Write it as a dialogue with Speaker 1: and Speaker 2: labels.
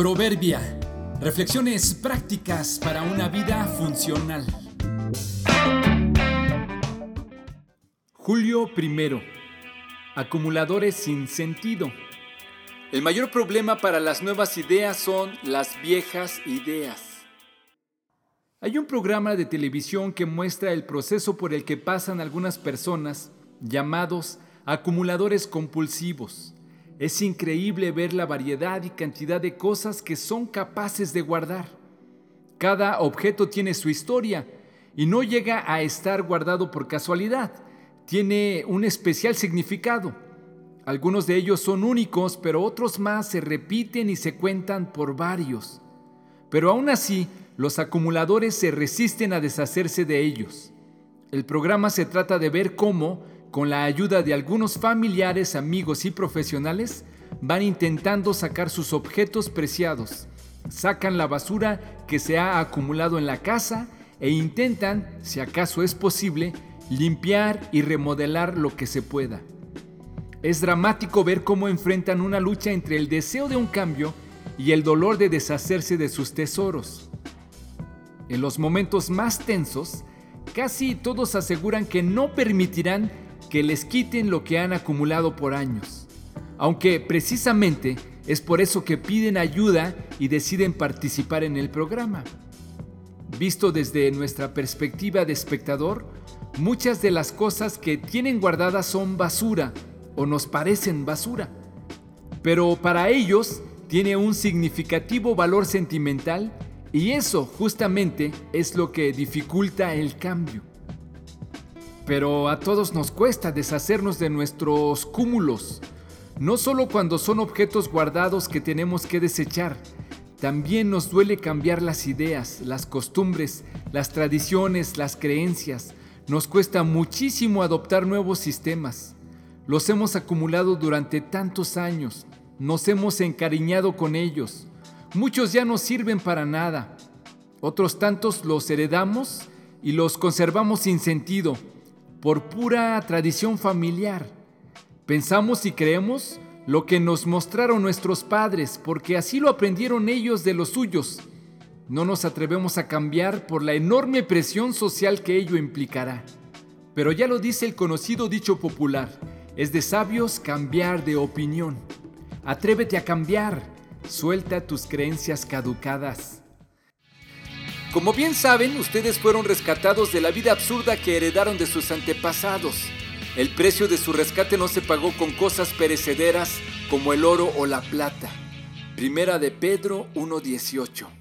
Speaker 1: Proverbia. Reflexiones prácticas para una vida funcional. Julio I. Acumuladores sin sentido. El mayor problema para las nuevas ideas son las viejas ideas. Hay un programa de televisión que muestra el proceso por el que pasan algunas personas llamados acumuladores compulsivos. Es increíble ver la variedad y cantidad de cosas que son capaces de guardar. Cada objeto tiene su historia y no llega a estar guardado por casualidad. Tiene un especial significado. Algunos de ellos son únicos, pero otros más se repiten y se cuentan por varios. Pero aún así, los acumuladores se resisten a deshacerse de ellos. El programa se trata de ver cómo con la ayuda de algunos familiares, amigos y profesionales, van intentando sacar sus objetos preciados. Sacan la basura que se ha acumulado en la casa e intentan, si acaso es posible, limpiar y remodelar lo que se pueda. Es dramático ver cómo enfrentan una lucha entre el deseo de un cambio y el dolor de deshacerse de sus tesoros. En los momentos más tensos, casi todos aseguran que no permitirán que les quiten lo que han acumulado por años. Aunque precisamente es por eso que piden ayuda y deciden participar en el programa. Visto desde nuestra perspectiva de espectador, muchas de las cosas que tienen guardadas son basura o nos parecen basura. Pero para ellos tiene un significativo valor sentimental y eso justamente es lo que dificulta el cambio. Pero a todos nos cuesta deshacernos de nuestros cúmulos, no solo cuando son objetos guardados que tenemos que desechar, también nos duele cambiar las ideas, las costumbres, las tradiciones, las creencias. Nos cuesta muchísimo adoptar nuevos sistemas. Los hemos acumulado durante tantos años, nos hemos encariñado con ellos. Muchos ya no sirven para nada. Otros tantos los heredamos y los conservamos sin sentido, por pura tradición familiar. Pensamos y creemos lo que nos mostraron nuestros padres, porque así lo aprendieron ellos de los suyos. No nos atrevemos a cambiar por la enorme presión social que ello implicará. Pero ya lo dice el conocido dicho popular, es de sabios cambiar de opinión. Atrévete a cambiar, suelta tus creencias caducadas. Como bien saben, ustedes fueron rescatados de la vida absurda que heredaron de sus antepasados. El precio de su rescate no se pagó con cosas perecederas como el oro o la plata. Primera de Pedro 1.18.